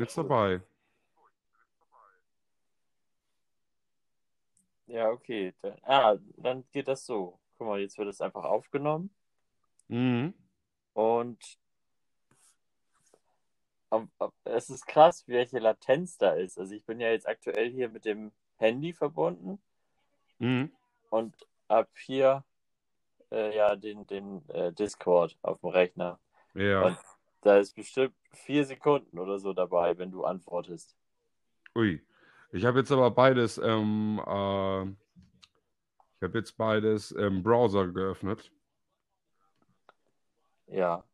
jetzt dabei. Ja, okay. Dann, ah, dann geht das so. Guck mal, jetzt wird es einfach aufgenommen Mhm. und es ist krass, welche Latenz da ist. Also ich bin ja jetzt aktuell hier mit dem Handy verbunden Mhm. und ab hier äh, ja den, den äh, Discord auf dem Rechner. Ja. Und da ist bestimmt vier Sekunden oder so dabei, wenn du antwortest. Ui. Ich habe jetzt aber beides, ähm, äh, ich habe jetzt beides im Browser geöffnet. Ja.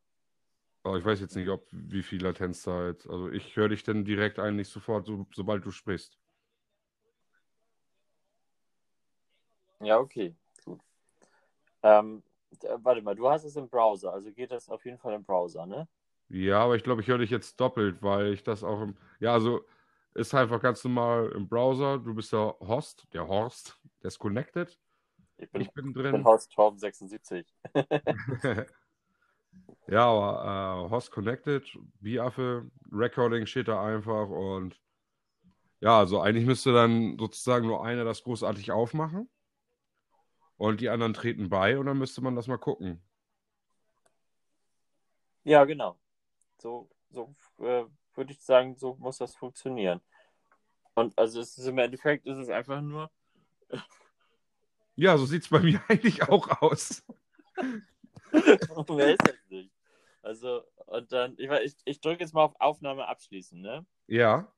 Aber ich weiß jetzt nicht, ob wie viel Latenz da jetzt. Also ich höre dich dann direkt eigentlich sofort, so, sobald du sprichst. Ja, okay, gut. Ähm, warte mal, du hast es im Browser, also geht das auf jeden Fall im Browser, ne? Ja, aber ich glaube, ich höre dich jetzt doppelt, weil ich das auch im. Ja, also ist einfach ganz normal im Browser. Du bist der Host, der Horst, der ist connected. Ich bin, Ich bin ich bin drin. Horst Torben 76. Ja, aber äh, Host connected, Biaffe, Recording steht da einfach und ja, also eigentlich müsste dann sozusagen nur einer das großartig aufmachen und die anderen treten bei und dann müsste man das mal gucken. Ja, genau. So, so äh, würde ich sagen, so muss das funktionieren. Und also es ist im Endeffekt ist es einfach nur, Ja, so sieht es bei mir eigentlich auch aus. mehr ist das nicht. Also, und dann, ich, ich, ich drücke jetzt mal auf Aufnahme abschließen, ne? Ja.